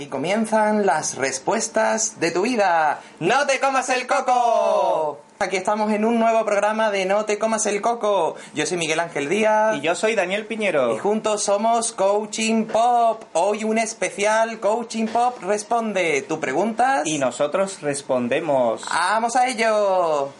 Aquí comienzan las respuestas de tu vida. ¡No te comas el coco! Aquí estamos en un nuevo programa de No te comas el coco. Yo soy Miguel Ángel Díaz. Y yo soy Daniel Piñero. Y juntos somos Coaching Pop. Hoy un especial Coaching Pop responde. ¿Tú preguntas? Y nosotros respondemos. ¡Vamos a ello!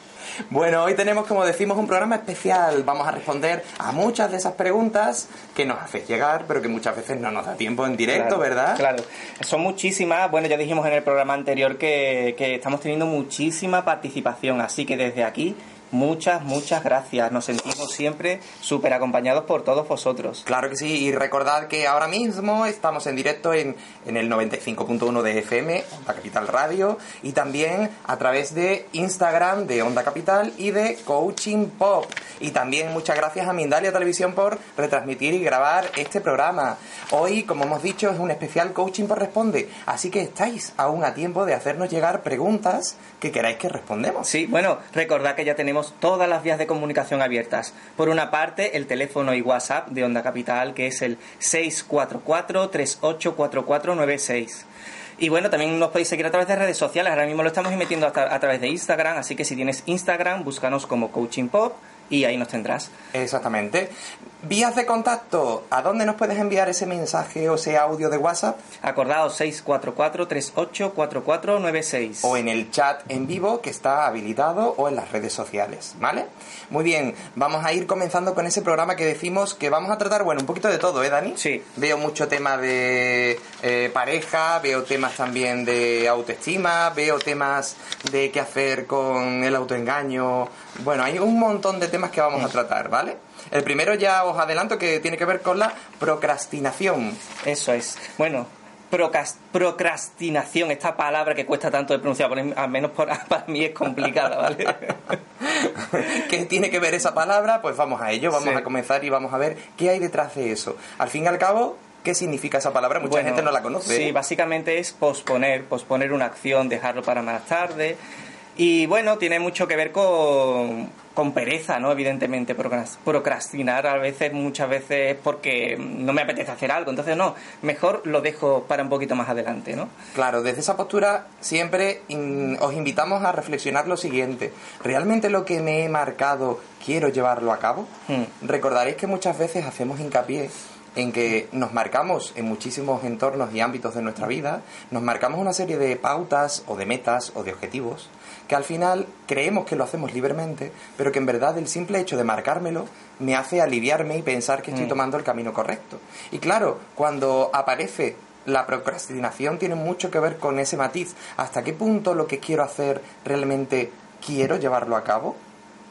Bueno, hoy tenemos, como decimos, un programa especial. Vamos a responder a muchas de esas preguntas que nos haces llegar, pero que muchas veces no nos da tiempo en directo, Claro, ¿verdad? Claro. Son muchísimas. Bueno, ya dijimos en el programa anterior que, que estamos teniendo muchísima participación. Así que desde aquí, muchas, muchas gracias. Nos sentimos siempre súper acompañados por todos vosotros. Claro que sí, y recordad que ahora mismo estamos en directo en, en el 95.1 de FM, Onda Capital Radio, y también a través de Instagram de Onda Capital y de Coaching Pop. Y también muchas gracias a Mindalia Televisión por retransmitir y grabar este programa. Hoy, como hemos dicho, es un especial Coaching por Responde, así que estáis aún a tiempo de hacernos llegar preguntas que queráis que respondemos. Sí, bueno, recordad que ya tenemos todas las vías de comunicación abiertas. Por una parte, el teléfono y WhatsApp de Onda Capital, que es el 644-384496. Y bueno, también nos podéis seguir a través de redes sociales. Ahora mismo lo estamos metiendo a, a través de Instagram, así que si tienes Instagram, búscanos como Coaching Pop y ahí nos tendrás. Exactamente. Vías de contacto. ¿A dónde nos puedes enviar ese mensaje o ese audio de WhatsApp? Acordaos 644-384496. O en el chat en vivo que está habilitado o en las redes sociales, ¿vale? Muy bien, vamos a ir comenzando con ese programa que decimos que vamos a tratar, bueno, un poquito de todo, ¿eh, Dani? Sí. Veo mucho tema de eh, pareja, veo temas también de autoestima, veo temas de qué hacer con el autoengaño. Bueno, hay un montón de temas que vamos a tratar, ¿vale? El primero ya os adelanto que tiene que ver con la procrastinación. Eso es. Bueno, procrastinación, esta palabra que cuesta tanto de pronunciar, por- al menos por- para mí es complicada, ¿vale? ¿Qué tiene que ver esa palabra? Pues vamos a ello, vamos Sí. a comenzar y vamos a ver qué hay detrás de eso. Al fin y al cabo, ¿qué significa esa palabra? Mucha Bueno, gente no la conoce. Sí, básicamente es posponer, posponer una acción, dejarlo para más tarde. Y bueno, tiene mucho que ver con, con pereza, ¿no? Evidentemente, procras- procrastinar a veces, muchas veces es porque no me apetece hacer algo. Entonces, no, mejor lo dejo para un poquito más adelante, ¿no? Claro, desde esa postura siempre in- os invitamos a reflexionar lo siguiente. ¿Realmente lo que me he marcado quiero llevarlo a cabo? Hmm. Recordaréis que muchas veces hacemos hincapié en que nos marcamos en muchísimos entornos y ámbitos de nuestra vida, nos marcamos una serie de pautas o de metas o de objetivos que al final creemos que lo hacemos libremente, pero que en verdad el simple hecho de marcármelo me hace aliviarme y pensar que estoy Mm. tomando el camino correcto. Y claro, cuando aparece la procrastinación tiene mucho que ver con ese matiz. ¿Hasta qué punto lo que quiero hacer realmente quiero llevarlo a cabo?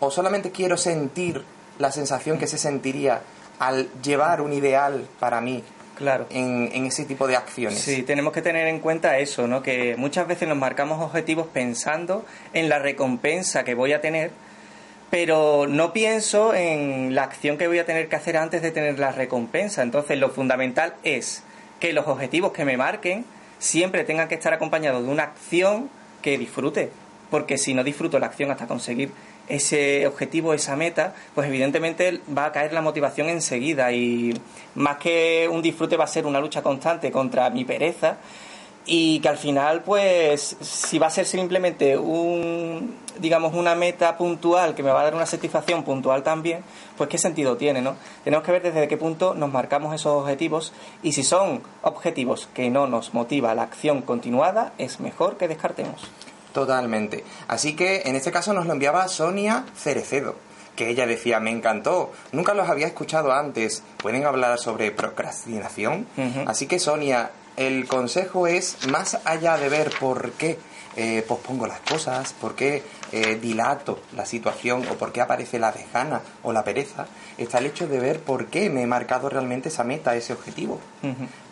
¿O solamente quiero sentir la sensación que se sentiría al llevar un ideal para mí Claro. en, en ese tipo de acciones? Sí, tenemos que tener en cuenta eso, ¿no? Que muchas veces nos marcamos objetivos pensando en la recompensa que voy a tener, pero no pienso en la acción que voy a tener que hacer antes de tener la recompensa. Entonces, lo fundamental es que los objetivos que me marquen siempre tengan que estar acompañados de una acción que disfrute, porque si no disfruto la acción hasta conseguir ese objetivo, esa meta, pues evidentemente va a caer la motivación enseguida y más que un disfrute va a ser una lucha constante contra mi pereza y que al final pues si va a ser simplemente un digamos una meta puntual que me va a dar una satisfacción puntual también pues qué sentido tiene no tenemos que ver desde qué punto nos marcamos esos objetivos y si son objetivos que no nos motiva la acción continuada es mejor que descartemos Totalmente. Así que en este caso nos lo enviaba Sonia Cerecedo, que ella decía, me encantó, nunca los había escuchado antes, ¿pueden hablar sobre procrastinación? Así que Sonia, el consejo es, más allá de ver por qué eh, pospongo las cosas, por qué eh, dilato la situación o por qué aparece la dejana o la pereza, está el hecho de ver por qué me he marcado realmente esa meta, ese objetivo.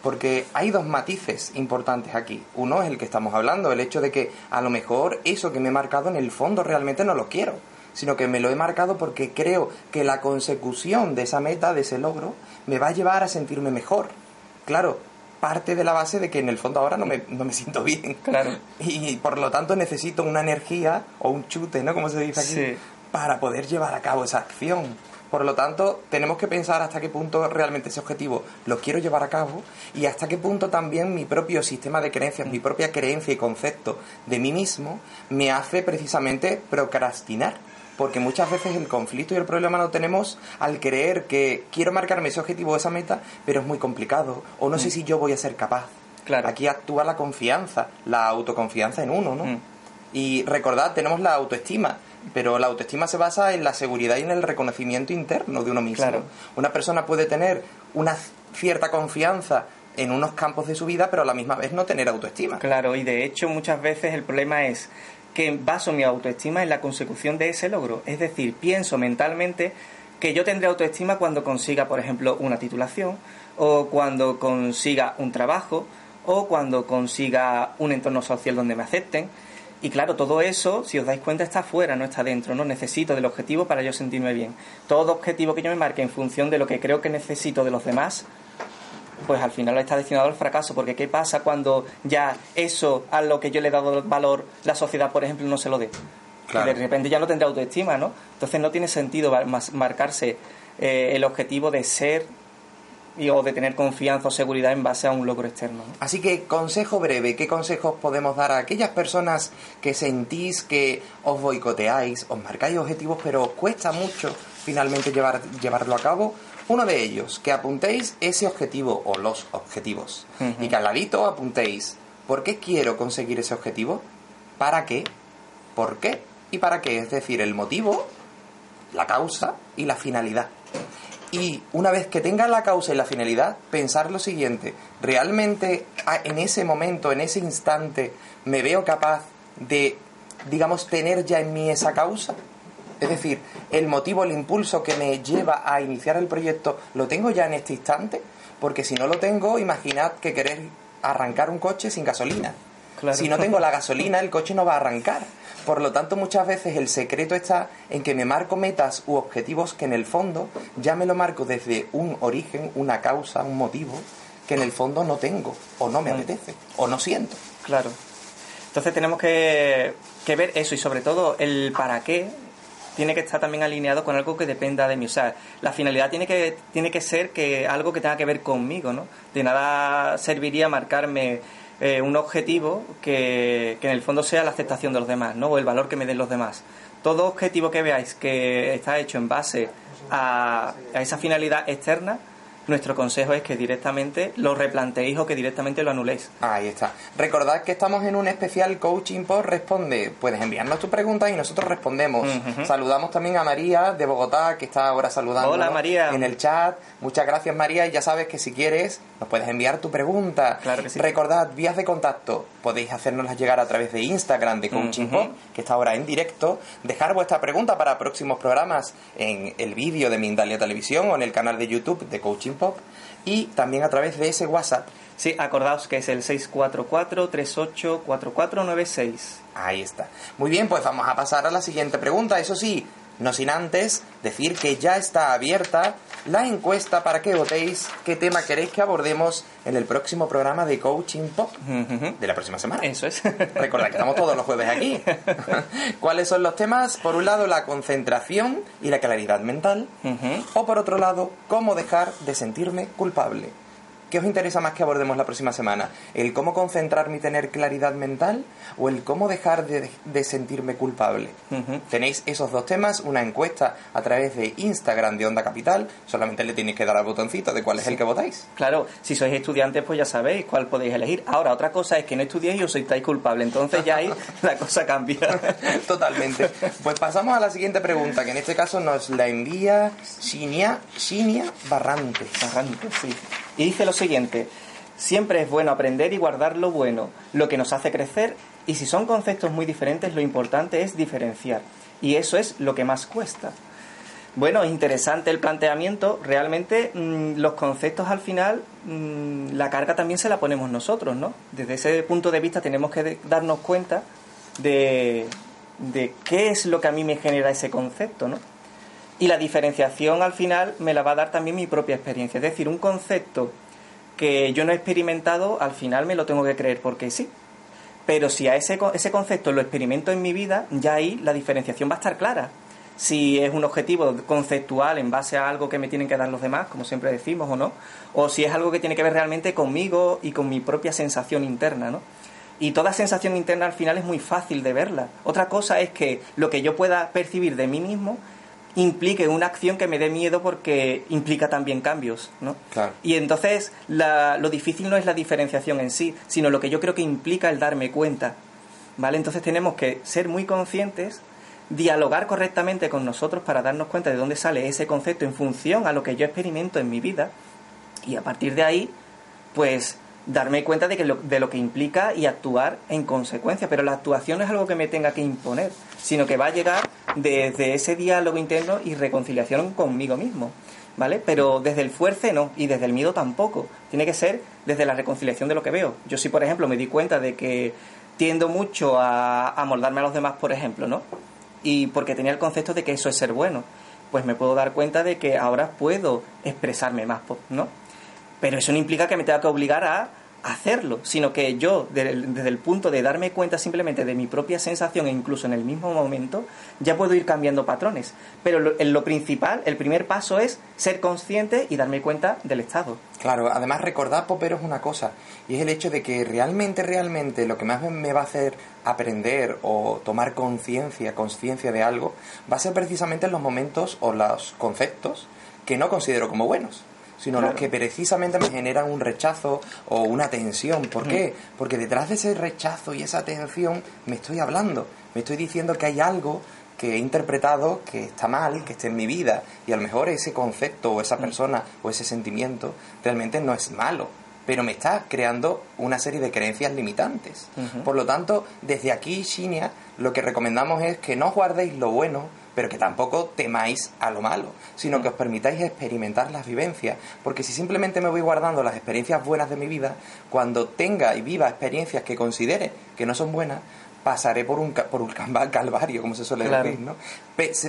Porque hay dos matices importantes aquí. Uno es el que estamos hablando, el hecho de que a lo mejor eso que me he marcado en el fondo realmente no lo quiero, sino que me lo he marcado porque creo que la consecución de esa meta, de ese logro, me va a llevar a sentirme mejor. Claro, parte de la base de que en el fondo ahora no me, no me siento bien. Claro. Y por lo tanto necesito una energía o un chute, ¿no? Como se dice aquí, Sí. para poder llevar a cabo esa acción. Por lo tanto, tenemos que pensar hasta qué punto realmente ese objetivo lo quiero llevar a cabo y hasta qué punto también mi propio sistema de creencias, mi propia creencia y concepto de mí mismo me hace precisamente procrastinar. Porque muchas veces el conflicto y el problema lo tenemos al creer que quiero marcarme ese objetivo o esa meta, pero es muy complicado. O no sé si yo voy a ser capaz. Claro. Aquí actúa la confianza, la autoconfianza en uno, ¿no? Mm. Y recordad, tenemos la autoestima, pero la autoestima se basa en la seguridad y en el reconocimiento interno de uno mismo. Claro. Una persona puede tener una cierta confianza en unos campos de su vida, pero a la misma vez no tener autoestima. Claro, y de hecho muchas veces el problema es que baso mi autoestima en la consecución de ese logro. Es decir, pienso mentalmente que yo tendré autoestima cuando consiga, por ejemplo, una titulación, o cuando consiga un trabajo, o cuando consiga un entorno social donde me acepten. Y claro, todo eso, si os dais cuenta, está fuera, no está dentro. No necesito del objetivo para yo sentirme bien. Todo objetivo que yo me marque en función de lo que creo que necesito de los demás, pues al final está destinado al fracaso, porque ¿qué pasa cuando ya eso a lo que yo le he dado valor, la sociedad, por ejemplo, no se lo dé? Claro. Y de repente ya no tendrá autoestima, ¿no? Entonces no tiene sentido marcarse eh, el objetivo de ser y, o de tener confianza o seguridad en base a un logro externo. ¿no? Así que, consejo breve, ¿qué consejos podemos dar a aquellas personas que sentís que os boicoteáis, os marcáis objetivos, pero os cuesta mucho finalmente llevar, llevarlo a cabo? Uno de ellos, que apuntéis ese objetivo o los objetivos. Y que al ladito apuntéis, ¿por qué quiero conseguir ese objetivo? ¿Para qué? ¿Por qué? ¿Y para qué? Es decir, el motivo, la causa y la finalidad. Y una vez que tenga la causa y la finalidad, pensar lo siguiente, ¿realmente en ese momento, en ese instante, me veo capaz de, digamos, tener ya en mí esa causa? Es decir, el motivo, el impulso que me lleva a iniciar el proyecto, ¿lo tengo ya en este instante? Porque si no lo tengo, imaginad que querer arrancar un coche sin gasolina. Claro. Si no tengo la gasolina, el coche no va a arrancar. Por lo tanto, muchas veces el secreto está en que me marco metas u objetivos que en el fondo ya me lo marco desde un origen, una causa, un motivo que en el fondo no tengo, o no me apetece, o no siento. Claro. Entonces tenemos que, que ver eso y sobre todo el para qué tiene que estar también alineado con algo que dependa de mí. O sea, la finalidad tiene que, tiene que ser que algo que tenga que ver conmigo, ¿no? De nada serviría marcarme eh, un objetivo que, que en el fondo sea la aceptación de los demás, ¿no? O el valor que me den los demás. Todo objetivo que veáis que está hecho en base a, a esa finalidad externa, nuestro consejo es que directamente lo replanteéis o que directamente lo anuléis. Ahí está. Recordad que estamos en un especial Coaching por Responde. Puedes enviarnos tus preguntas y nosotros respondemos. Saludamos también a María de Bogotá, que está ahora saludando Hola, María. en el chat. Muchas gracias, María. Y ya sabes que si quieres, nos puedes enviar tu pregunta. Claro que sí. Recordad, vías de contacto. Podéis hacérnoslas llegar a través de Instagram de Coaching. Pop, que está ahora en directo. Dejar vuestra pregunta para próximos programas en el vídeo de Mindalia Televisión o en el canal de YouTube de Coaching Pop. Y también a través de ese WhatsApp Sí, acordaos que es el 644-384496. Ahí está. Muy bien, pues vamos a pasar a la siguiente pregunta. Eso sí, no sin antes decir que ya está abierta la encuesta para que votéis qué tema queréis que abordemos en el próximo programa de Coaching Pop de la próxima semana. Eso es. Recordad que estamos todos los jueves aquí. ¿Cuáles son los temas? Por un lado, la concentración y la claridad mental. O por otro lado, cómo dejar de sentirme culpable. ¿Qué os interesa más que abordemos la próxima semana? ¿El cómo concentrarme y tener claridad mental? ¿O el cómo dejar de, de sentirme culpable? Tenéis esos dos temas, una encuesta a través de Instagram de Onda Capital. Solamente le tenéis que dar al botoncito de cuál es el que votáis. Claro, si sois estudiantes, pues ya sabéis cuál podéis elegir. Ahora, otra cosa es que no estudiéis y os sintáis culpable. Entonces ya ahí la cosa cambia. Totalmente. Pues pasamos a la siguiente pregunta, que en este caso nos la envía Shinia, Shinia Barrantes. Arranque, sí. Y dice lo siguiente. Siempre es bueno aprender y guardar lo bueno, lo que nos hace crecer, y si son conceptos muy diferentes, lo importante es diferenciar. Y eso es lo que más cuesta. Bueno, interesante el planteamiento. Realmente mm, los conceptos al final, mm, la carga también se la ponemos nosotros, ¿no? Desde ese punto de vista tenemos que darnos cuenta de, de qué es lo que a mí me genera ese concepto, ¿no? Y la diferenciación al final me la va a dar también mi propia experiencia. Es decir, un concepto que yo no he experimentado, al final me lo tengo que creer porque sí. Pero si a ese, ese concepto lo experimento en mi vida, ya ahí la diferenciación va a estar clara. Si es un objetivo conceptual en base a algo que me tienen que dar los demás, como siempre decimos, o no, o si es algo que tiene que ver realmente conmigo y con mi propia sensación interna, ¿no? Y toda sensación interna al final es muy fácil de verla. Otra cosa es que lo que yo pueda percibir de mí mismo implique una acción que me dé miedo porque implica también cambios, ¿no? Claro. Y entonces la- lo difícil no es la diferenciación en sí, sino lo que yo creo que implica el darme cuenta, ¿vale? Entonces tenemos que ser muy conscientes, dialogar correctamente con nosotros para darnos cuenta de dónde sale ese concepto en función a lo que yo experimento en mi vida y a partir de ahí, pues darme cuenta de, que lo, de lo que implica y actuar en consecuencia. Pero la actuación no es algo que me tenga que imponer, sino que va a llegar desde ese diálogo interno y reconciliación conmigo mismo. ¿Vale? Pero desde el fuerce no, y desde el miedo tampoco. Tiene que ser desde la reconciliación de lo que veo. Yo si, por ejemplo, me di cuenta de que tiendo mucho a, a moldarme a los demás, por ejemplo, ¿no? Y porque tenía el concepto de que eso es ser bueno, pues me puedo dar cuenta de que ahora puedo expresarme más, ¿no? Pero eso no implica que me tenga que obligar a hacerlo, sino que yo, de- desde el punto de darme cuenta simplemente de mi propia sensación e incluso en el mismo momento, ya puedo ir cambiando patrones. Pero lo, en lo principal, el primer paso es ser consciente y darme cuenta del estado. Claro, además recordar, Poperos, una cosa, y es el hecho de que realmente, realmente lo que más me va a hacer aprender o tomar conciencia, conciencia de algo, va a ser precisamente en los momentos o los conceptos que no considero como buenos, sino los que precisamente me generan un rechazo o una tensión. ¿Por qué? Porque detrás de ese rechazo y esa tensión me estoy hablando, me estoy diciendo que hay algo que he interpretado que está mal, que está en mi vida, y a lo mejor ese concepto o esa persona o ese sentimiento realmente no es malo, pero me está creando una serie de creencias limitantes. Por lo tanto, desde aquí, Shinia, lo que recomendamos es que no guardéis lo bueno, pero que tampoco temáis a lo malo, sino que os permitáis experimentar las vivencias, porque si simplemente me voy guardando las experiencias buenas de mi vida, cuando tenga y viva experiencias que considere que no son buenas, pasaré por un, por un calva- calvario, como se suele Claro. decir, ¿no?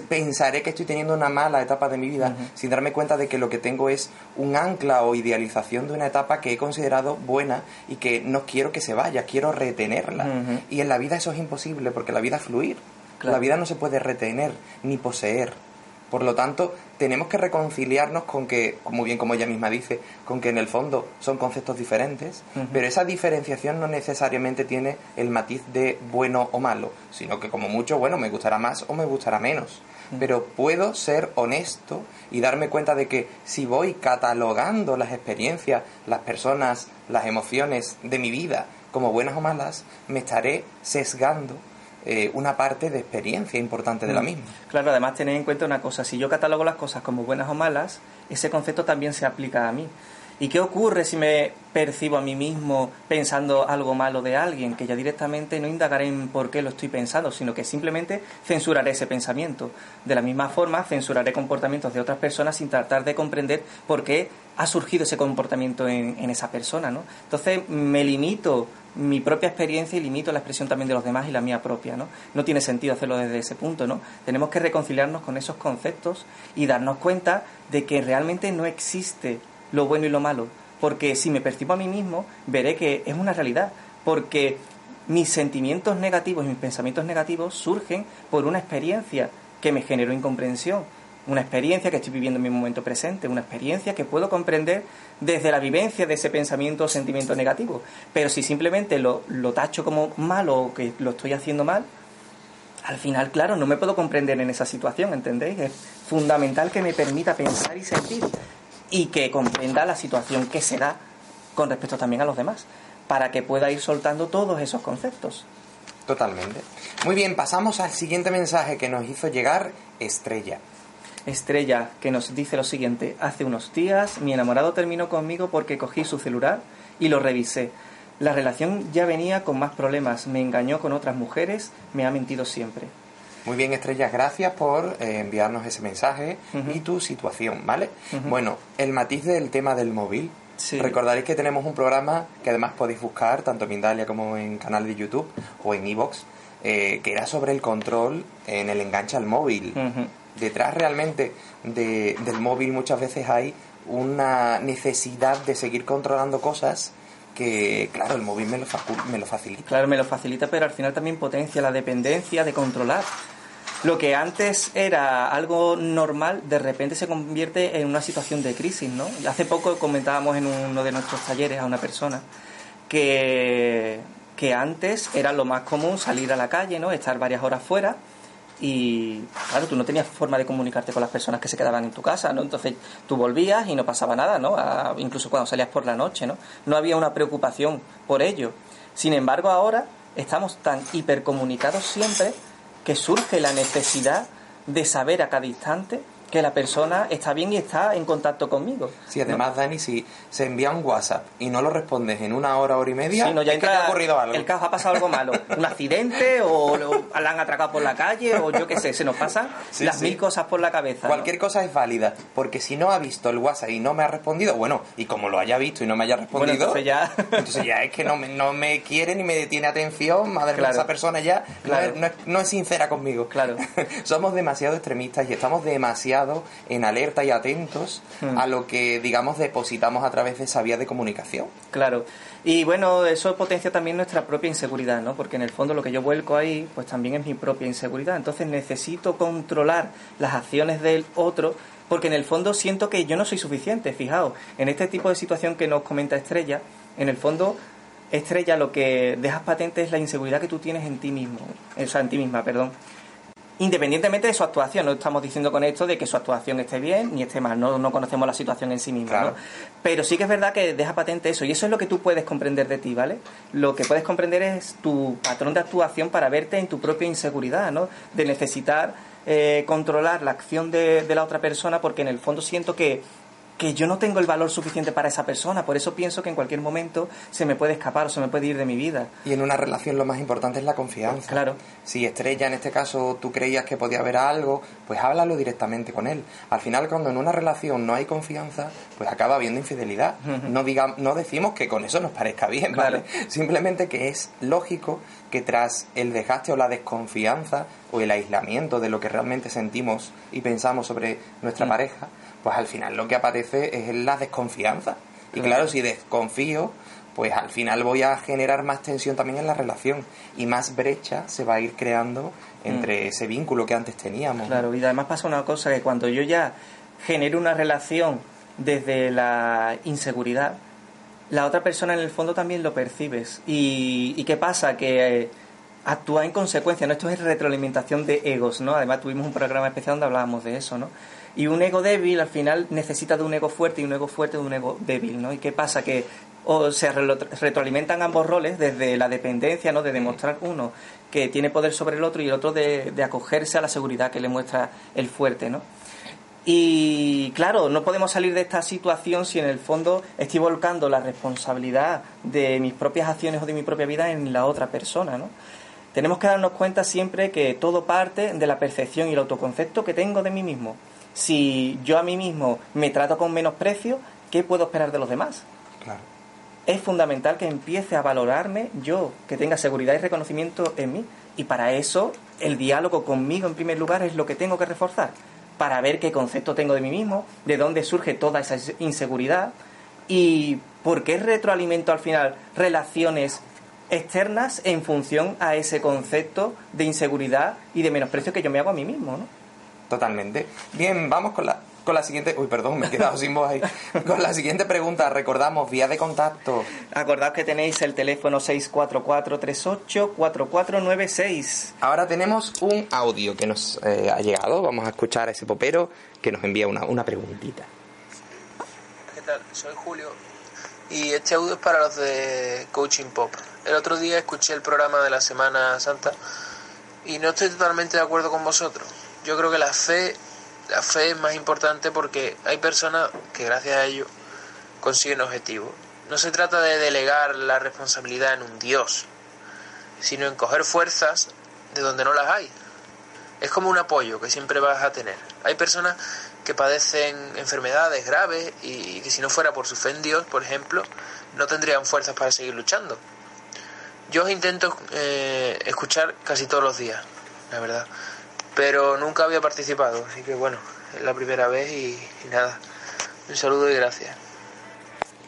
Pensaré que estoy teniendo una mala etapa de mi vida sin darme cuenta de que lo que tengo es un ancla o idealización de una etapa que he considerado buena y que no quiero que se vaya, quiero retenerla. Y en la vida eso es imposible porque la vida es fluir. Claro. La vida no se puede retener ni poseer. Por lo tanto, tenemos que reconciliarnos con que, muy bien como ella misma dice, con que en el fondo son conceptos diferentes, pero esa diferenciación no necesariamente tiene el matiz de bueno o malo, sino que como mucho, bueno, me gustará más o me gustará menos. Pero puedo ser honesto y darme cuenta de que si voy catalogando las experiencias, las personas, las emociones de mi vida como buenas o malas, me estaré sesgando eh, una parte de experiencia importante de la Mm. misma. Claro, además tener en cuenta una cosa, si yo catalogo las cosas como buenas o malas, ese concepto también se aplica a mí. ¿Y qué ocurre si me percibo a mí mismo pensando algo malo de alguien? Que ya directamente no indagaré en por qué lo estoy pensando, sino que simplemente censuraré ese pensamiento. De la misma forma, censuraré comportamientos de otras personas sin tratar de comprender por qué ha surgido ese comportamiento en, en esa persona, ¿no? Entonces me limito mi propia experiencia y limito la expresión también de los demás y la mía propia, ¿no? No tiene sentido hacerlo desde ese punto, ¿no? Tenemos que reconciliarnos con esos conceptos y darnos cuenta de que realmente no existe lo bueno y lo malo, porque si me percibo a mí mismo, veré que es una realidad, porque mis sentimientos negativos y mis pensamientos negativos surgen por una experiencia que me generó incomprensión, una experiencia que estoy viviendo en mi momento presente, una experiencia que puedo comprender desde la vivencia de ese pensamiento o sentimiento negativo. Pero si simplemente lo, tacho como malo o que lo estoy haciendo mal, al final, claro, no me puedo comprender en esa situación, ¿entendéis? Es fundamental que me permita pensar y sentir y que comprenda la situación que se da con respecto también a los demás, para que pueda ir soltando todos esos conceptos. Totalmente. Muy bien, pasamos al siguiente mensaje que nos hizo llegar Estrella. Estrella, que nos dice lo siguiente, hace unos días mi enamorado terminó conmigo porque cogí su celular y lo revisé. La relación ya venía con más problemas, me engañó con otras mujeres, me ha mentido siempre. Muy bien, Estrellas, gracias por eh, enviarnos ese mensaje y tu situación, ¿vale? Bueno, el matiz del tema del móvil. Sí. Recordaréis que tenemos un programa que además podéis buscar tanto en Mindalia como en canal de YouTube o en iVoox, eh, que era sobre el control en el enganche al móvil. Detrás realmente de- del móvil muchas veces hay una necesidad de seguir controlando cosas que, claro, el móvil me lo, me lo facilita. Claro, me lo facilita, pero al final también potencia la dependencia de controlar. Lo que antes era algo normal, de repente se convierte en una situación de crisis, ¿no? Hace poco comentábamos en uno de nuestros talleres a una persona que, que antes era lo más común salir a la calle, ¿no? Estar varias horas fuera y claro, tú no tenías forma de comunicarte con las personas que se quedaban en tu casa, ¿no? Entonces tú volvías y no pasaba nada, ¿no? Incluso cuando salías por la noche, ¿no? No había una preocupación por ello. Sin embargo, ahora estamos tan hipercomunicados siempre que surge la necesidad de saber a cada instante que la persona está bien y está en contacto conmigo. Sí, además, Dani, si se envía un WhatsApp y no lo respondes en una hora, hora y media, Sí, no, ya es que te ha ocurrido algo. El caos ha pasado algo malo. Un accidente o lo- la han atracado por la calle o yo qué sé, se nos pasan Sí, las sí. mil cosas por la cabeza. ¿no? Cualquier cosa es válida, porque si no ha visto el WhatsApp y no me ha respondido, bueno, y como lo haya visto y no me haya respondido, entonces ya- entonces ya es que no me, no me quiere ni me detiene atención, madre mía, esa persona ya no Claro. es- no, es, no es sincera conmigo. Claro. Somos demasiado extremistas y estamos demasiado en alerta y atentos Hmm. a lo que, digamos, depositamos a través de esa vía de comunicación. Claro. Y bueno, eso potencia también nuestra propia inseguridad, ¿no? Porque en el fondo lo que yo vuelco ahí, pues también es mi propia inseguridad. Entonces necesito controlar las acciones del otro, porque en el fondo siento que yo no soy suficiente. Fijaos, en este tipo de situación que nos comenta Estrella, en el fondo, Estrella lo que dejas patente es la inseguridad que tú tienes en ti mismo, o sea, en ti misma, perdón. Independientemente de su actuación, no estamos diciendo con esto de que su actuación esté bien ni esté mal, no, no conocemos la situación en sí misma, Claro. ¿no? Pero sí que es verdad que deja patente eso, y eso es lo que tú puedes comprender de ti, ¿vale? Lo que puedes comprender es tu patrón de actuación para verte en tu propia inseguridad, ¿no? De necesitar eh, controlar la acción de, de la otra persona porque en el fondo siento que, que yo no tengo el valor suficiente para esa persona, por eso pienso que en cualquier momento se me puede escapar o se me puede ir de mi vida. Y en una relación lo más importante es la confianza. Claro. Si Estrella, en este caso, tú creías que podía haber algo, pues háblalo directamente con él. Al final, cuando en una relación no hay confianza, pues acaba habiendo infidelidad. No, diga, no decimos que con eso nos parezca bien, ¿vale? Simplemente que es lógico que tras el desgaste o la desconfianza o el aislamiento de lo que realmente sentimos y pensamos sobre nuestra Mm. pareja, pues al final lo que aparece es la desconfianza. Y Claro. si desconfío, pues al final voy a generar más tensión también en la relación y más brecha se va a ir creando entre ese vínculo que antes teníamos. Mm. Claro, y además pasa una cosa que cuando yo ya genero una relación desde la inseguridad, la otra persona en el fondo también lo percibes. ¿Y, y qué pasa? Que eh, actúa en consecuencia, ¿no? Esto es retroalimentación de egos, ¿no? Además tuvimos un programa especial donde hablábamos de eso, ¿no? Y un ego débil al final necesita de un ego fuerte y un ego fuerte de un ego débil, ¿no? ¿Y qué pasa? Que o se retroalimentan ambos roles desde la dependencia, ¿no? De demostrar uno que tiene poder sobre el otro y el otro de, de acogerse a la seguridad que le muestra el fuerte, ¿no? Y claro, no podemos salir de esta situación si en el fondo estoy volcando la responsabilidad de mis propias acciones o de mi propia vida en la otra persona, ¿no? Tenemos que darnos cuenta siempre que todo parte de la percepción y el autoconcepto que tengo de mí mismo. Si yo a mí mismo me trato con menosprecio, ¿qué puedo esperar de los demás? Claro. es fundamental que empiece a valorarme yo, que tenga seguridad y reconocimiento en mí. Y para eso, el diálogo conmigo en primer lugar es lo que tengo que reforzar, para ver qué concepto tengo de mí mismo, de dónde surge toda esa inseguridad y por qué retroalimento al final relaciones externas en función a ese concepto de inseguridad y de menosprecio que yo me hago a mí mismo, ¿no? Totalmente. Bien, vamos con la, con la siguiente... Uy, perdón, me he quedado sin voz ahí. Con la siguiente pregunta, recordamos, vía de contacto. Acordad que tenéis el teléfono 644-38-4496. Ahora tenemos un audio que nos eh, ha llegado. Vamos a escuchar a ese popero que nos envía una, una preguntita. ¿Qué tal? Soy Julio y este audio es para los de Coaching Pop. El otro día escuché el programa de la Semana Santa y no estoy totalmente de acuerdo con vosotros. Yo creo que la fe, la fe es más importante porque hay personas que gracias a ello consiguen objetivos no se trata de delegar la responsabilidad en un Dios, sino en coger fuerzas de donde no las hay. Es como un apoyo que siempre vas a tener. Hay personas que padecen enfermedades graves y que si no fuera por su fe en Dios, por ejemplo, no tendrían fuerzas para seguir luchando. Yo os intento eh, escuchar casi todos los días, la verdad, pero nunca había participado, así que bueno, es la primera vez y, nada. Un saludo y gracias.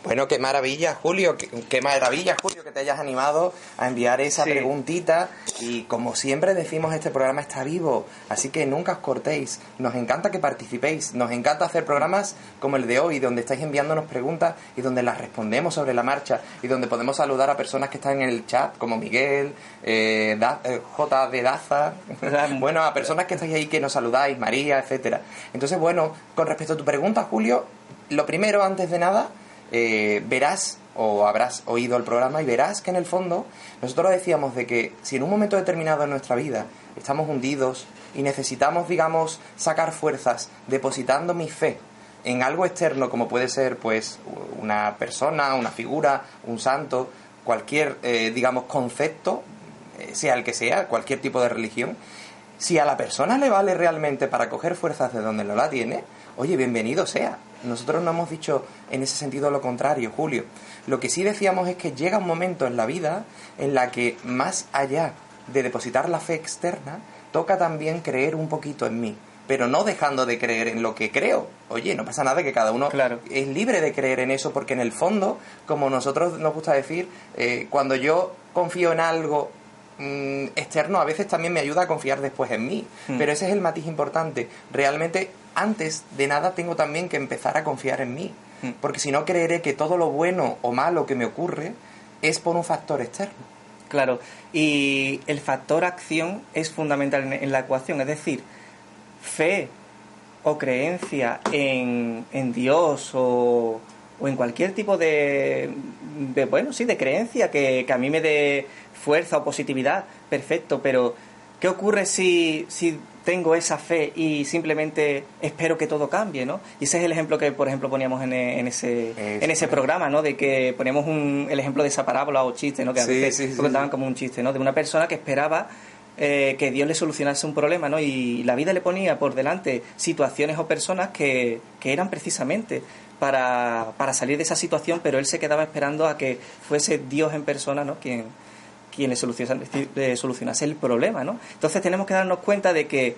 Bueno, qué maravilla, Julio, qué, qué maravilla, Julio, que te hayas animado a enviar esa Sí. preguntita. Y como siempre decimos, este programa está vivo, así que nunca os cortéis. Nos encanta que participéis, nos encanta hacer programas como el de hoy, donde estáis enviándonos preguntas y donde las respondemos sobre la marcha y donde podemos saludar a personas que están en el chat, como Miguel, eh, Da- eh, J. de Daza, bueno, a personas que estáis ahí que nos saludáis, María, etcétera. Entonces, bueno, con respecto a tu pregunta, Julio, lo primero, antes de nada, eh, verás o habrás oído el programa y verás que en el fondo nosotros decíamos de que si en un momento determinado en nuestra vida estamos hundidos y necesitamos, digamos, sacar fuerzas depositando mi fe en algo externo como puede ser pues una persona, una figura, un santo, cualquier, eh, digamos, concepto, eh, sea el que sea, cualquier tipo de religión, si a la persona le vale realmente para coger fuerzas de donde no la tiene, oye, bienvenido sea. Nosotros no hemos dicho en ese sentido lo contrario, Julio. Lo que sí decíamos es que llega un momento en la vida en la que más allá de depositar la fe externa, toca también creer un poquito en mí, pero no dejando de creer en lo que creo. Oye, no pasa nada que cada uno Claro. es libre de creer en eso, porque en el fondo, como nosotros nos gusta decir, eh, cuando yo confío en algo mm, externo, a veces también me ayuda a confiar después en mí. Mm. Pero ese es el matiz importante. Realmente, antes de nada, tengo también que empezar a confiar en mí. Mm. Porque si no, creeré que todo lo bueno o malo que me ocurre es por un factor externo. Claro, y el factor acción es fundamental en, en la ecuación, es decir, fe o creencia en, en Dios o, o en cualquier tipo de, de, bueno, sí, de creencia que, que a mí me dé fuerza o positividad, perfecto, pero ¿qué ocurre si, si tengo esa fe y simplemente espero que todo cambie, ¿no? Y ese es el ejemplo que, por ejemplo, poníamos en, e- en ese, Eso, en ese claro. programa, ¿no? De que poníamos un, el ejemplo de esa parábola o chiste, ¿no? Que a Sí, veces sí, sí, lo contaban como un chiste, ¿no? De una persona que esperaba eh, que Dios le solucionase un problema, ¿no? Y la vida le ponía por delante situaciones o personas que, que eran precisamente para, para salir de esa situación, pero él se quedaba esperando a que fuese Dios en persona, ¿no? Quien, quien le solucionase, le solucionase el problema, ¿no? Entonces tenemos que darnos cuenta de que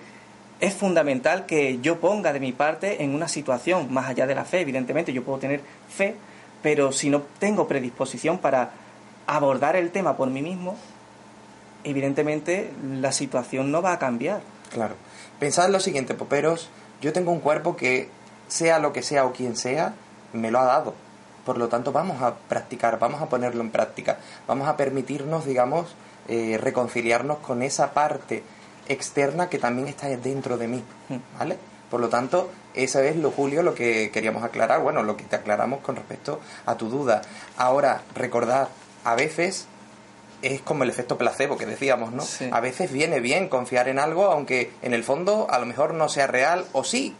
es fundamental que yo ponga de mi parte en una situación, más allá de la fe, evidentemente, yo puedo tener fe, pero si no tengo predisposición para abordar el tema por mí mismo, evidentemente la situación no va a cambiar. Claro. Pensad en lo siguiente, poperos. Yo tengo un cuerpo que, sea lo que sea o quien sea, me lo ha dado. Por lo tanto, vamos a practicar, vamos a ponerlo en práctica. Vamos a permitirnos, digamos, eh, reconciliarnos con esa parte externa que también está dentro de mí. ¿Vale? Por lo tanto, eso es lo, Julio, lo que queríamos aclarar. Bueno, lo que te aclaramos con respecto a tu duda. Ahora, recordad, a veces es como el efecto placebo que decíamos, ¿no? Sí. A veces viene bien confiar en algo, aunque en el fondo a lo mejor no sea real o sí.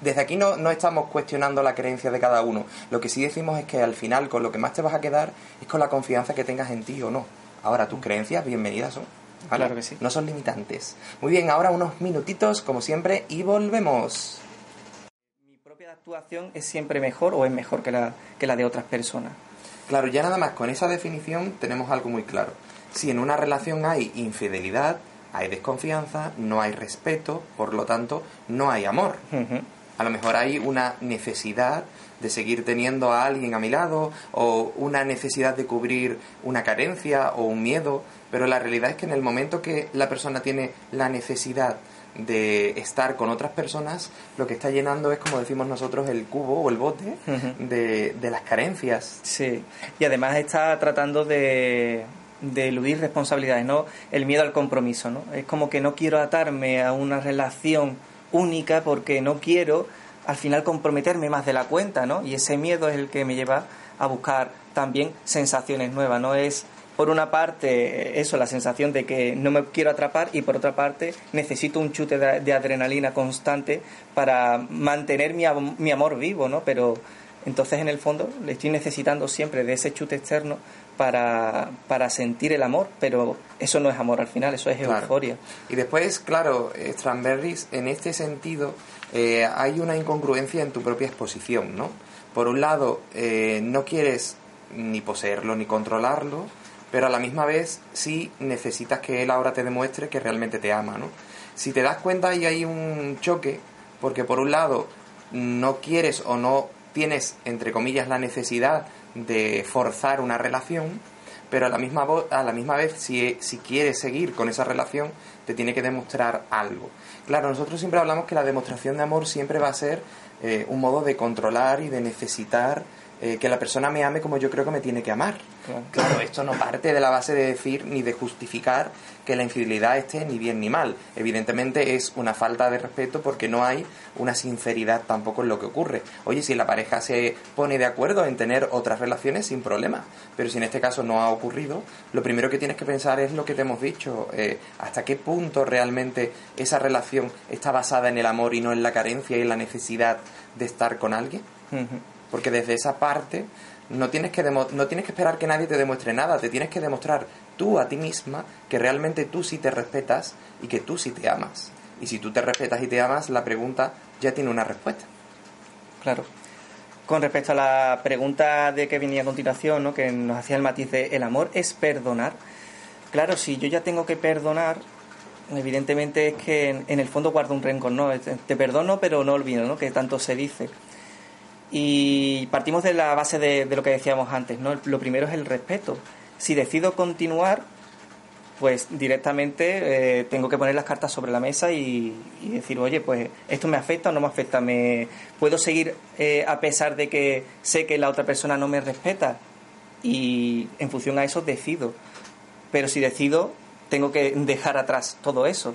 Desde aquí no, no estamos cuestionando la creencia de cada uno. Lo que sí decimos es que al final con lo que más te vas a quedar es con la confianza que tengas en ti o no. Ahora, tus creencias, bienvenidas son. ¿vale? Claro que sí. No son limitantes. Muy bien, ahora unos minutitos, como siempre, y volvemos. Mi propia actuación es siempre mejor o es mejor que la, que la de otras personas. Claro, ya nada más con esa definición tenemos algo muy claro. Si en una relación hay infidelidad, hay desconfianza, no hay respeto, por lo tanto, no hay amor. Ujú. A lo mejor hay una necesidad de seguir teniendo a alguien a mi lado o una necesidad de cubrir una carencia o un miedo, pero la realidad es que en el momento que la persona tiene la necesidad de estar con otras personas, lo que está llenando es, como decimos nosotros, el cubo o el bote de, de las carencias. Sí, y además está tratando de, de eludir responsabilidades, ¿no? El miedo al compromiso, ¿no? Es como que no quiero atarme a una relación única porque no quiero al final comprometerme más de la cuenta, ¿no? Y ese miedo es el que me lleva a buscar también sensaciones nuevas, ¿no? Es por una parte eso, la sensación de que no me quiero atrapar y por otra parte necesito un chute de, adrenalina constante para mantener mi, mi amor vivo, ¿no? Pero Entonces, en el fondo, le estoy necesitando siempre de ese chute externo para, para sentir el amor, pero eso no es amor al final, eso es Claro. euforia. Y después, claro, eh, Strawberries, en este sentido, eh, hay una incongruencia en tu propia exposición, ¿no? Por un lado, eh, no quieres ni poseerlo ni controlarlo, pero a la misma vez sí necesitas que él ahora te demuestre que realmente te ama, ¿no? Si te das cuenta, ahí hay un choque, porque por un lado, no quieres o no tienes, entre comillas, la necesidad de forzar una relación, pero a la misma, a la misma vez, si, si quieres seguir con esa relación, te tiene que demostrar algo. Claro, nosotros siempre hablamos que la demostración de amor siempre va a ser eh, un modo de controlar y de necesitar eh, que la persona me ame como yo creo que me tiene que amar. Claro. Claro, esto no parte de la base de decir ni de justificar que la infidelidad esté ni bien ni mal. Evidentemente es una falta de respeto porque no hay una sinceridad tampoco en lo que ocurre. Oye, si la pareja se pone de acuerdo en tener otras relaciones sin problema, pero si en este caso no ha ocurrido, lo primero que tienes que pensar es lo que te hemos dicho, eh, hasta qué punto realmente esa relación está basada en el amor y no en la carencia y en la necesidad de estar con alguien. Porque desde esa parte no tienes, que demo- no tienes que esperar que nadie te demuestre nada, te tienes que demostrar tú a ti misma que realmente tú sí te respetas y que tú sí te amas. Y si tú te respetas y te amas, la pregunta ya tiene una respuesta. Claro. Con respecto a la pregunta de que venía a continuación, ¿no? que nos hacía el matiz de el amor es perdonar. Claro, si yo ya tengo que perdonar, evidentemente es que en, en el fondo guardo un rencor, ¿no? Te perdono, pero no olvido, ¿no? Que tanto se dice. Y partimos de la base de, de lo que decíamos antes, ¿no? Lo primero es el respeto. Si decido continuar, pues directamente eh, tengo que poner las cartas sobre la mesa y, y decir, oye, pues esto me afecta o no me afecta, me puedo seguir eh, a pesar de que sé que la otra persona no me respeta y en función a eso decido. Pero si decido, tengo que dejar atrás todo eso.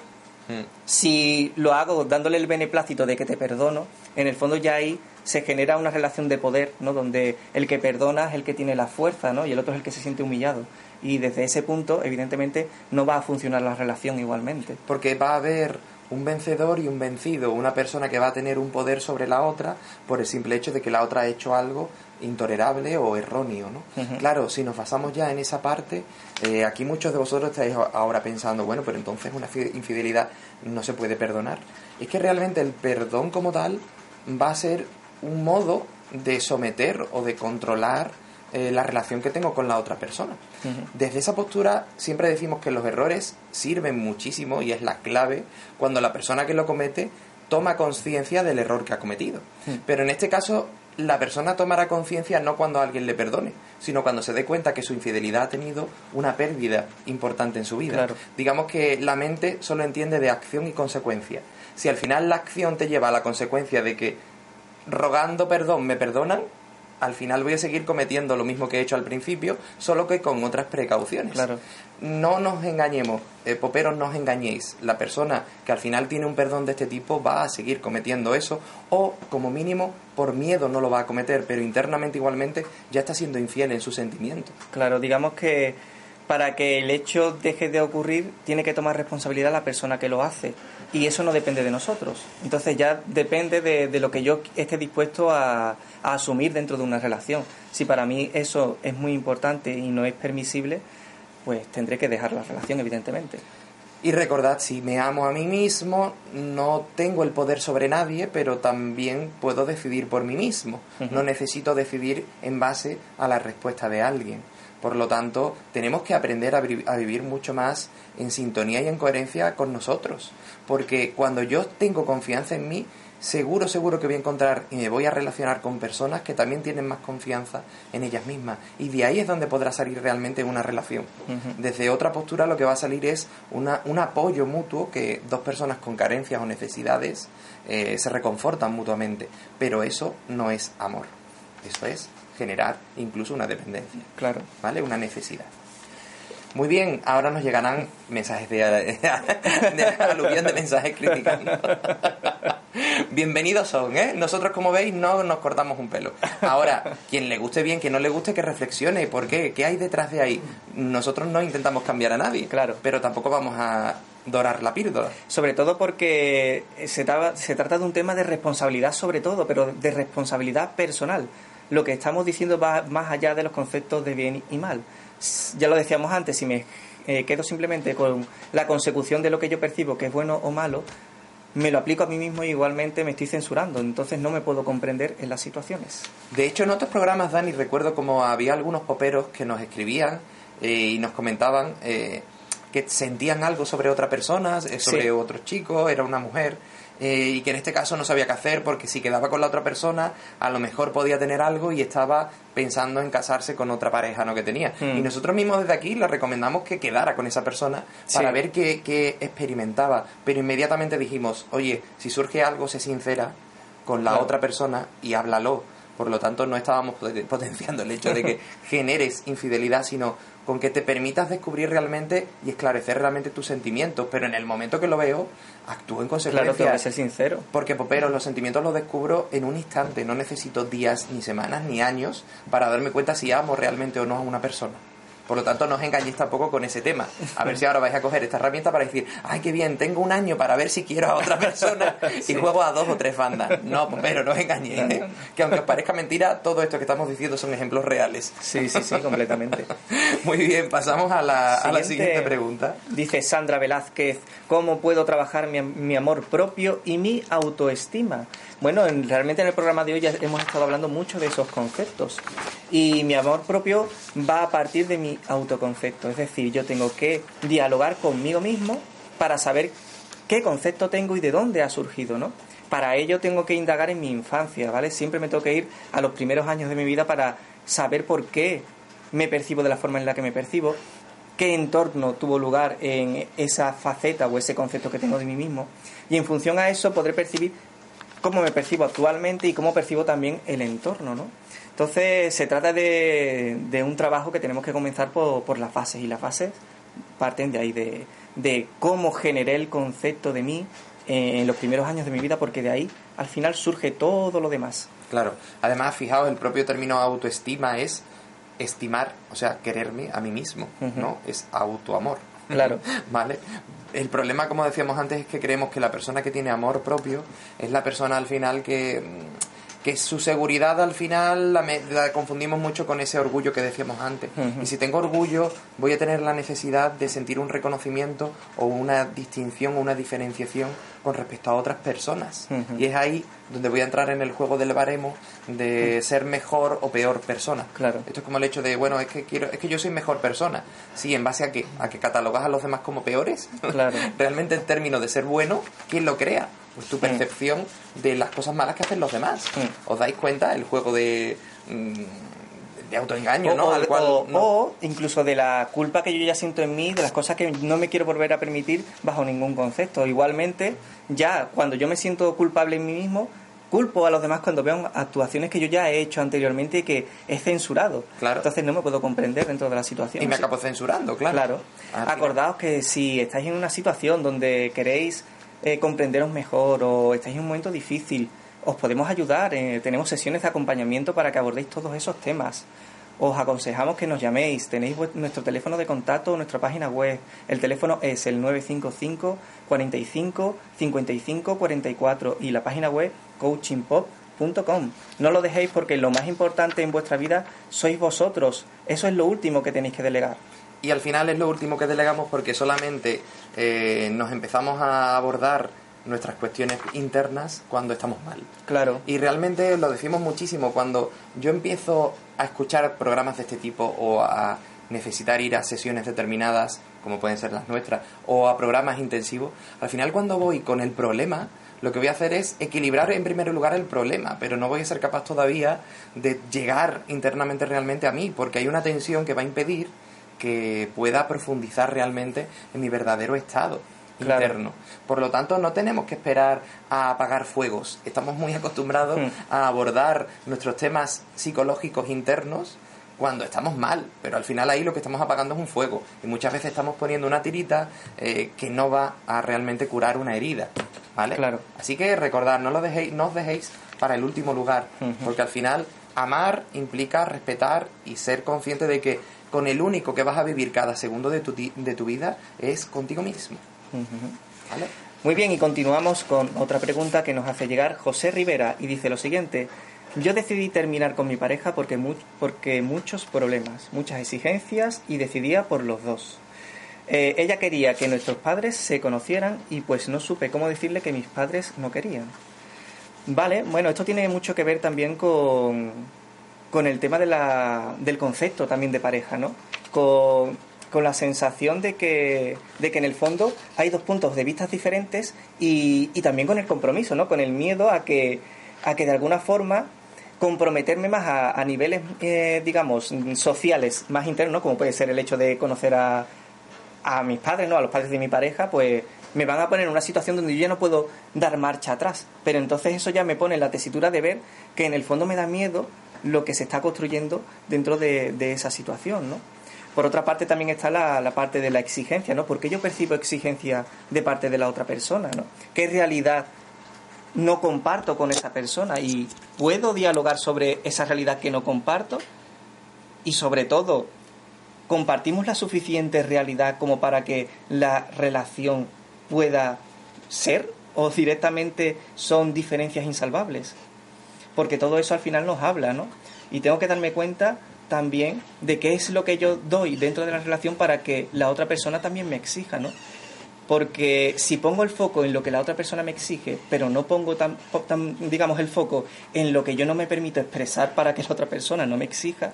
Si lo hago dándole el beneplácito de que te perdono, en el fondo ya ahí se genera una relación de poder, ¿no? Donde el que perdona es el que tiene la fuerza, ¿no? Y el otro es el que se siente humillado. Y desde ese punto, evidentemente, no va a funcionar la relación igualmente. Porque va a haber un vencedor y un vencido, una persona que va a tener un poder sobre la otra por el simple hecho de que la otra ha hecho algo intolerable o erróneo, ¿no? Claro, si nos basamos ya en esa parte, eh, aquí muchos de vosotros estáis ahora pensando, bueno, pero entonces una fi- infidelidad no se puede perdonar. Es que realmente el perdón como tal va a ser un modo de someter o de controlar eh, la relación que tengo con la otra persona. Desde esa postura siempre decimos que los errores sirven muchísimo y es la clave cuando la persona que lo comete toma conciencia del error que ha cometido. Pero en este caso la persona tomará conciencia no cuando alguien le perdone, sino cuando se dé cuenta que su infidelidad ha tenido una pérdida importante en su vida. Claro. Digamos que la mente solo entiende de acción y consecuencia. Si al final la acción te lleva a la consecuencia de que rogando perdón me perdonan, al final voy a seguir cometiendo lo mismo que he hecho al principio, solo que con otras precauciones. Claro. No nos engañemos, eh, poperos, no os engañéis. La persona que al final tiene un perdón de este tipo va a seguir cometiendo eso, o como mínimo por miedo no lo va a cometer, pero internamente igualmente ya está siendo infiel en sus sentimientos. Claro, digamos que para que el hecho deje de ocurrir, tiene que tomar responsabilidad la persona que lo hace. Y eso no depende de nosotros. Entonces ya depende de, de lo que yo esté dispuesto a, a asumir dentro de una relación. Si para mí eso es muy importante y no es permisible, pues tendré que dejar la relación, evidentemente. Y recordad, si me amo a mí mismo, no tengo el poder sobre nadie, pero también puedo decidir por mí mismo. No necesito decidir en base a la respuesta de alguien. Por lo tanto, tenemos que aprender a, vi- a vivir mucho más en sintonía y en coherencia con nosotros. Porque cuando yo tengo confianza en mí, seguro, seguro que voy a encontrar y me voy a relacionar con personas que también tienen más confianza en ellas mismas. Y de ahí es donde podrá salir realmente una relación. Desde otra postura lo que va a salir es una, un apoyo mutuo que dos personas con carencias o necesidades eh, se reconfortan mutuamente. Pero eso no es amor. Eso es generar incluso una dependencia. Claro. ¿Vale? Una necesidad. Muy bien, ahora nos llegarán mensajes de, de aluvión de mensajes criticando. Bienvenidos son, ¿eh? Nosotros, como veis, no nos cortamos un pelo. Ahora, quien le guste bien, quien no le guste, que reflexione. ¿Por qué? ¿Qué hay detrás de ahí? Nosotros no intentamos cambiar a nadie. Claro. Pero tampoco vamos a dorar la píldora. Sobre todo porque se, traba- se trata de un tema de responsabilidad sobre todo, pero de responsabilidad personal. Lo que estamos diciendo va más allá de los conceptos de bien y mal. Ya lo decíamos antes, si me eh, quedo simplemente con la consecución de lo que yo percibo que es bueno o malo, me lo aplico a mí mismo y igualmente me estoy censurando, entonces no me puedo comprender en las situaciones. De hecho, en otros programas, Dani, recuerdo como había algunos poperos que nos escribían eh, y nos comentaban eh, que sentían algo sobre otra persona, sobre Sí. otro chico, era una mujer, eh, y que en este caso no sabía qué hacer porque si quedaba con la otra persona, a lo mejor podía tener algo y estaba pensando en casarse con otra pareja ¿no? que tenía. Mm. Y nosotros mismos desde aquí le recomendamos que quedara con esa persona para Sí. ver qué, qué experimentaba. Pero inmediatamente dijimos, oye, si surge algo, sé sincera con la Claro. otra persona y háblalo. Por lo tanto, no estábamos poten- potenciando el hecho de que generes infidelidad, sino con que te permitas descubrir realmente y esclarecer realmente tus sentimientos. Pero en el momento que lo veo, actúo en consecuencia. Claro, que ser sincero. Porque, Popero, los sentimientos los descubro en un instante. No necesito días, ni semanas, ni años para darme cuenta si amo realmente o no a una persona. Por lo tanto, no os engañéis tampoco con ese tema. A ver si ahora vais a coger esta herramienta para decir, ay, qué bien, tengo un año para ver si quiero a otra persona y juego a dos o tres bandas. No, Popero, no os engañéis. ¿eh? Que aunque os parezca mentira, todo esto que estamos diciendo son ejemplos reales. Sí, sí, sí, completamente. Muy bien, pasamos a la, a la Siguiente. siguiente pregunta. Dice Sandra Velázquez, ¿cómo puedo trabajar mi, mi amor propio y mi autoestima? Bueno, en- realmente en el programa de hoy ya hemos estado hablando mucho de esos conceptos. Y mi amor propio va a partir de mi autoconcepto. Es decir, yo tengo que dialogar conmigo mismo para saber qué concepto tengo y de dónde ha surgido, ¿no? Para ello tengo que indagar en mi infancia, ¿vale? Siempre me tengo que ir a los primeros años de mi vida para saber por qué me percibo de la forma en la que me percibo, qué entorno tuvo lugar en esa faceta o ese concepto que tengo de mí mismo. Y en función a eso podré percibir cómo me percibo actualmente y cómo percibo también el entorno, ¿no? Entonces se trata de, de un trabajo que tenemos que comenzar por, por las fases y las fases parten de ahí, de, de cómo generé el concepto de mí eh, en los primeros años de mi vida, porque de ahí al final surge todo lo demás. Claro. Además, fijaos, el propio término autoestima es estimar, o sea, quererme a mí mismo. ¿no? Es autoamor. Claro. ¿Vale? El problema, como decíamos antes, es que creemos que la persona que tiene amor propio es la persona al final que, que su seguridad al final la, me- la confundimos mucho con ese orgullo que decíamos antes. Y si tengo orgullo, voy a tener la necesidad de sentir un reconocimiento o una distinción o una diferenciación con respecto a otras personas. Y es ahí donde voy a entrar en el juego del baremo de ser mejor o peor persona. Claro. Esto es como el hecho de, bueno, es que quiero, es que yo soy mejor persona. Sí, ¿en base a qué? ¿A que catalogas a los demás como peores? Claro. Realmente el término de ser bueno, ¿quién lo crea? Pues tu percepción de las cosas malas que hacen los demás. Mm. ¿Os dais cuenta? El juego de, mm, de autoengaño, o, ¿no? o- Al cual o- no- o incluso de la culpa que yo ya siento en mí, de las cosas que no me quiero volver a permitir bajo ningún concepto. Igualmente, ya cuando yo me siento culpable en mí mismo, culpo a los demás cuando veo actuaciones que yo ya he hecho anteriormente y que he censurado. Claro. Entonces no me puedo comprender dentro de la situación. y me acabo censurando, claro. Claro. Acordaos que si estáis en una situación donde queréis eh, comprenderos mejor o estáis en un momento difícil, os podemos ayudar. eh, tenemos sesiones de acompañamiento para que abordéis todos esos temas. Os aconsejamos que nos llaméis. Tenéis nuestro teléfono de contacto nuestra página web. El teléfono es el 955 45 55 44 y la página web coachingpop.com. No lo dejéis porque lo más importante en vuestra vida sois vosotros. Eso es lo último que tenéis que delegar. Y al final es lo último que delegamos porque solamente eh, nos empezamos a abordar nuestras cuestiones internas cuando estamos mal. Claro. Y realmente lo decimos muchísimo cuando yo empiezo a escuchar programas de este tipo o a necesitar ir a sesiones determinadas, como pueden ser las nuestras, o a programas intensivos, al final cuando voy con el problema, lo que voy a hacer es equilibrar en primer lugar el problema, pero no voy a ser capaz todavía de llegar internamente realmente a mí, porque hay una tensión que va a impedir que pueda profundizar realmente en mi verdadero estado Claro. interno. Por lo tanto, no tenemos que esperar a apagar fuegos. Estamos muy acostumbrados Hmm. a abordar nuestros temas psicológicos internos cuando estamos mal, pero al final ahí lo que estamos apagando es un fuego y muchas veces estamos poniendo una tirita eh, que no va a realmente curar una herida, ¿vale? Claro. Así que recordad, no lo dejéis, no os dejéis para el último lugar, porque al final amar implica respetar y ser consciente de que con el único que vas a vivir cada segundo de tu, de tu vida es contigo mismo. ¿vale? Muy bien, y continuamos con otra pregunta que nos hace llegar José Rivera y dice lo siguiente. Yo decidí terminar con mi pareja porque, mu- porque muchos problemas, muchas exigencias y decidía por los dos. Eh, ella quería que nuestros padres se conocieran y pues no supe cómo decirle que mis padres no querían. Vale, bueno, esto tiene mucho que ver también con, con el tema de la, del concepto también de pareja, ¿no? Con, con la sensación de que, de que en el fondo hay dos puntos de vista diferentes y, y también con el compromiso, ¿no? Con el miedo a que, a que de alguna forma comprometerme más a, a niveles, eh, digamos, sociales más internos, ¿no? como puede ser el hecho de conocer a, a mis padres, ¿no? A los padres de mi pareja, pues me van a poner en una situación donde yo ya no puedo dar marcha atrás. Pero entonces eso ya me pone en la tesitura de ver que en el fondo me da miedo lo que se está construyendo dentro de, esa situación, ¿no? Por otra parte también está la, la parte de la exigencia, ¿no? Porque yo percibo exigencia de parte de la otra persona, ¿no? ¿Qué realidad no comparto con esa persona? Y puedo dialogar sobre esa realidad que no comparto y sobre todo compartimos la suficiente realidad como para que la relación pueda ser o directamente son diferencias insalvables. Porque todo eso al final nos habla, ¿no? Y tengo que darme cuenta también de qué es lo que yo doy dentro de la relación para que la otra persona también me exija, ¿no? Porque si pongo el foco en lo que la otra persona me exige, pero no pongo tan, tan, digamos, el foco en lo que yo no me permito expresar para que la otra persona no me exija,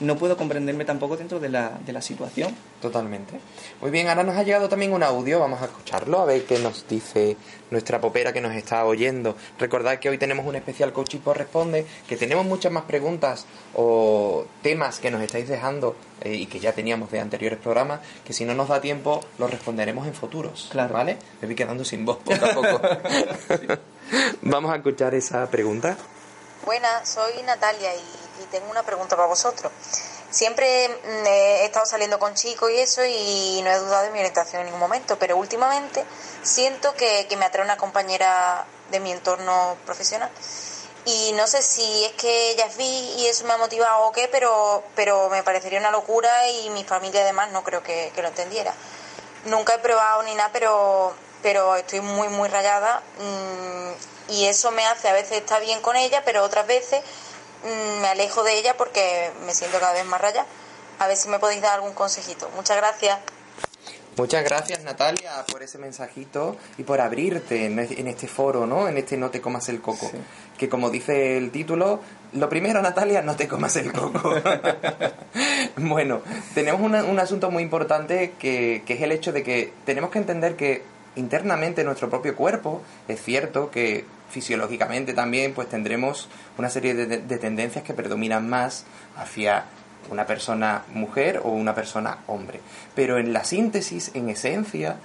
no puedo comprenderme tampoco dentro de la, de la situación. Totalmente. Muy bien, ahora nos ha llegado también un audio, vamos a escucharlo, a ver qué nos dice nuestra popera que nos está oyendo. Recordad que hoy tenemos un especial Coaching por Responde, que tenemos muchas más preguntas o temas que nos estáis dejando eh, y que ya teníamos de anteriores programas, que si no nos da tiempo los responderemos en futuros. Claro. ¿Vale? Me voy quedando sin voz poco a poco. Vamos a escuchar esa pregunta. Buenas, soy Natalia y, tengo una pregunta para vosotros. Siempre mm, he estado saliendo con chicos y eso y no he dudado de mi orientación en ningún momento, pero últimamente siento que, que me atrae una compañera de mi entorno profesional. Y no sé si es que ella es bi y eso me ha motivado o qué, pero, pero me parecería una locura y mi familia además no creo que, lo entendiera. Nunca he probado ni nada, pero, pero estoy muy, muy rayada mm, y eso me hace a veces estar bien con ella, pero otras veces me alejo de ella porque me siento cada vez más rayada. A ver si me podéis dar algún consejito. Muchas gracias. Muchas gracias Natalia por ese mensajito y por abrirte en en este foro, ¿no? En este No te comas el coco. Sí. Que como dice el título, lo primero Natalia, no te comas el coco. bueno, tenemos una- un asunto muy importante que, que es el hecho de que tenemos que entender que internamente nuestro propio cuerpo, es cierto que fisiológicamente también pues tendremos una serie de, de- de tendencias que predominan más hacia una persona mujer o una persona hombre. Pero en la síntesis, en esencia,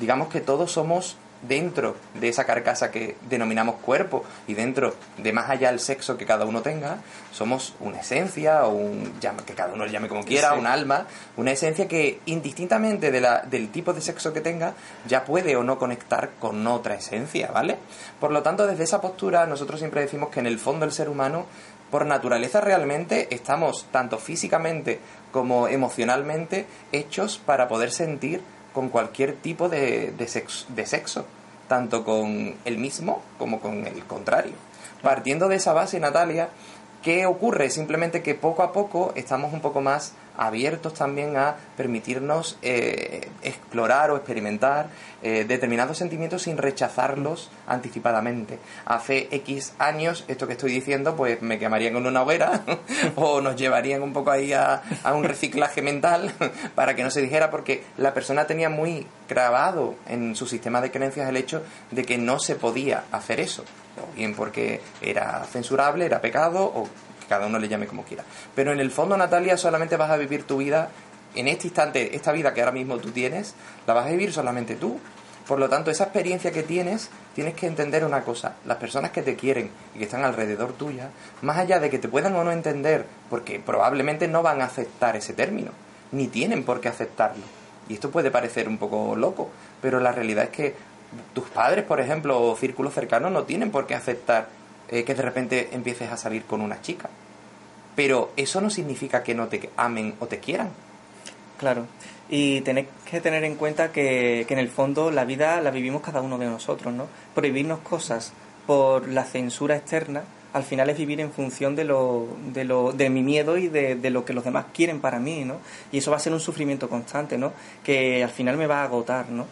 digamos que todos somos dentro de esa carcasa que denominamos cuerpo y dentro de más allá el sexo que cada uno tenga, somos una esencia o un llama- que cada uno le llame como quiera, Sí. un alma, una esencia que indistintamente de la, del tipo de sexo que tenga, ya puede o no conectar con otra esencia, ¿vale? Por lo tanto, desde esa postura, nosotros siempre decimos que en el fondo el ser humano, por naturaleza realmente, estamos tanto físicamente como emocionalmente hechos para poder sentir con cualquier tipo de, de, sexo, de sexo, tanto con el mismo como con el contrario. Partiendo de esa base, Natalia, ¿qué ocurre? Simplemente que poco a poco estamos un poco más abiertos también a permitirnos eh, explorar o experimentar eh, determinados sentimientos sin rechazarlos anticipadamente. Hace X años, esto que estoy diciendo, pues me quemarían con una hoguera o nos llevarían un poco ahí a, a un reciclaje mental para que no se dijera, porque la persona tenía muy grabado en su sistema de creencias el hecho de que no se podía hacer eso. O bien porque era censurable, era pecado, o que cada uno le llame como quiera. Pero en el fondo, Natalia, solamente vas a vivir tu vida en este instante, esta vida que ahora mismo tú tienes, la vas a vivir solamente tú. Por lo tanto, esa experiencia que tienes, tienes que entender una cosa. Las personas que te quieren y que están alrededor tuya, más allá de que te puedan o no entender, porque probablemente no van a aceptar ese término, ni tienen por qué aceptarlo. Y esto puede parecer un poco loco, pero la realidad es que tus padres, por ejemplo, o círculos cercanos, no tienen por qué aceptar eh, que de repente empieces a salir con una chica. Pero eso no significa que no te amen o te quieran. Claro. Y tenéis que tener en cuenta que, que en el fondo la vida la vivimos cada uno de nosotros, ¿no? Prohibirnos cosas por la censura externa al final es vivir en función de lo, de, lo, de mi miedo y de, de, lo que los demás quieren para mí, ¿no? Y eso va a ser un sufrimiento constante, ¿no? Que al final me va a agotar, ¿no?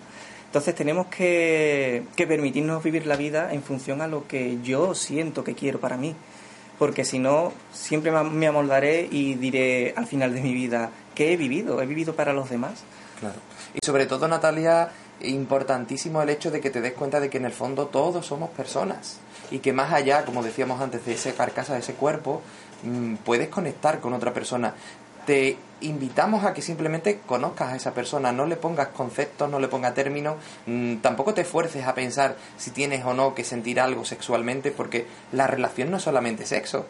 Entonces tenemos que, que permitirnos vivir la vida en función a lo que yo siento que quiero para mí. Porque si no, siempre me amoldaré y diré al final de mi vida, ¿qué he vivido? ¿He vivido para los demás? Claro. Y sobre todo, Natalia, importantísimo el hecho de que te des cuenta de que en el fondo todos somos personas y que más allá, como decíamos antes, de ese carcasa, de ese cuerpo, mmm, puedes conectar con otra persona. Te invitamos a que simplemente conozcas a esa persona, no le pongas conceptos, no le pongas términos, mmm, tampoco te esfuerces a pensar si tienes o no que sentir algo sexualmente, porque la relación no es solamente sexo.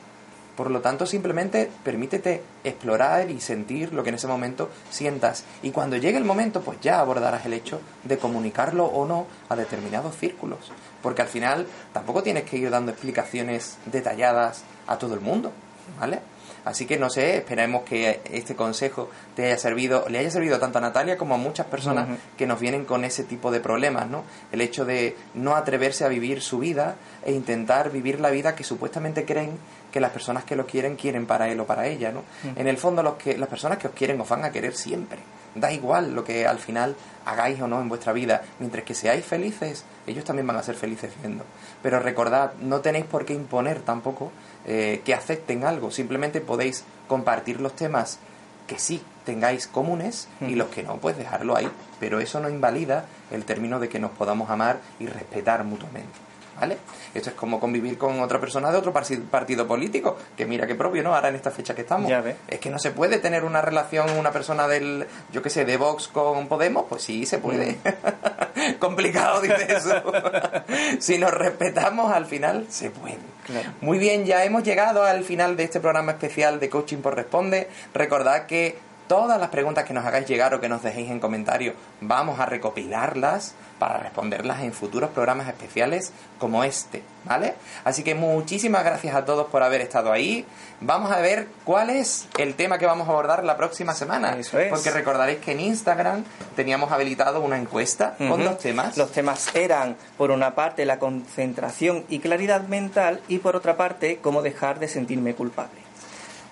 Por lo tanto, simplemente permítete explorar y sentir lo que en ese momento sientas. Y cuando llegue el momento, pues ya abordarás el hecho de comunicarlo o no a determinados círculos. Porque al final tampoco tienes que ir dando explicaciones detalladas a todo el mundo, ¿vale? Así que no sé, esperemos que este consejo te haya servido, le haya servido tanto a Natalia como a muchas personas uh -huh. que nos vienen con ese tipo de problemas, ¿no? El hecho de no atreverse a vivir su vida e intentar vivir la vida que supuestamente creen que las personas que lo quieren quieren para él o para ella, ¿no? Uh -huh. En el fondo los que las personas que os quieren os van a querer siempre. Da igual lo que al final hagáis o no en vuestra vida, mientras que seáis felices, ellos también van a ser felices viendo. Pero recordad, no tenéis por qué imponer tampoco eh, que acepten algo, simplemente podéis compartir los temas que sí tengáis comunes y los que no, pues dejarlo ahí. Pero eso no invalida el término de que nos podamos amar y respetar mutuamente. ¿Vale? Esto es como convivir con otra persona de otro partido político, que mira qué propio, ¿no? Ahora en esta fecha que estamos. Es que no se puede tener una relación, una persona del, yo qué sé, de Vox con Podemos, pues sí, se puede. Mm. Complicado, dice eso. si nos respetamos, al final se puede. Claro. Muy bien, ya hemos llegado al final de este programa especial de Coaching por Responde. Recordad que todas las preguntas que nos hagáis llegar o que nos dejéis en comentarios, vamos a recopilarlas para responderlas en futuros programas especiales como este, ¿vale? Así que muchísimas gracias a todos por haber estado ahí. Vamos a ver cuál es el tema que vamos a abordar la próxima semana. Eso es. Porque recordaréis que en Instagram teníamos habilitado una encuesta uh -huh. con dos temas. Los temas eran, por una parte, la concentración y claridad mental y por otra parte, cómo dejar de sentirme culpable.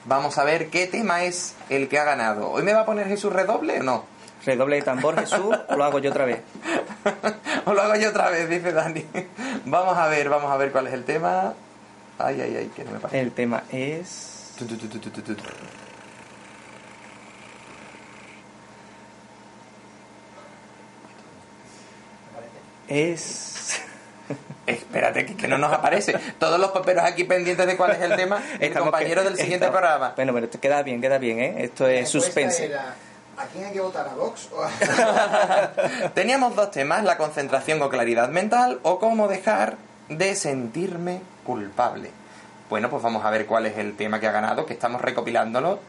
Vamos a ver qué tema es el que ha ganado. ¿Hoy me va a poner Jesús redoble o no? Redoble de tambor, Jesús, o lo hago yo otra vez. o lo hago yo otra vez, dice Dani. Vamos a ver, vamos a ver cuál es el tema. Ay, ay, ay, que no me pasa. El tema es. Es. Espérate, que, que, no nos aparece. Todos los paperos aquí pendientes de cuál es el tema. El Estamos compañero que, del siguiente programa. Bueno, pero esto queda bien, queda bien, ¿eh? Esto es suspense. Era, ¿A quién hay que votar? ¿A Vox o a... Teníamos dos temas, la concentración o claridad mental o cómo dejar de sentirme culpable. Bueno, pues vamos a ver cuál es el tema que ha ganado, que estamos recopilándolo.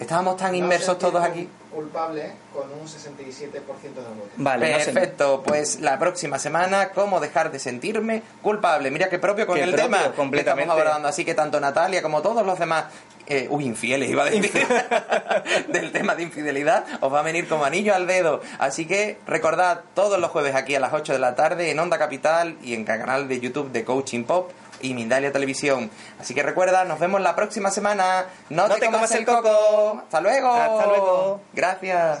Estábamos tan No inmersos todos aquí. Culpable con un 67% de votos. Vale, no Perfecto, pues la próxima semana, cómo dejar de sentirme culpable. Mira qué propio con Qué el propio, tema que completamente. estamos abordando. Así que tanto Natalia como todos los demás, eh, uy, infieles iba a decir, del tema de infidelidad, os va a venir como anillo al dedo. Así que recordad todos los jueves aquí a las 8 de la tarde en Onda Capital y en el canal de YouTube de Coaching Pop y Mindalia Televisión. Así que recuerda, nos vemos la próxima semana. No, te, comas, el coco. Hasta luego. Hasta luego. Gracias.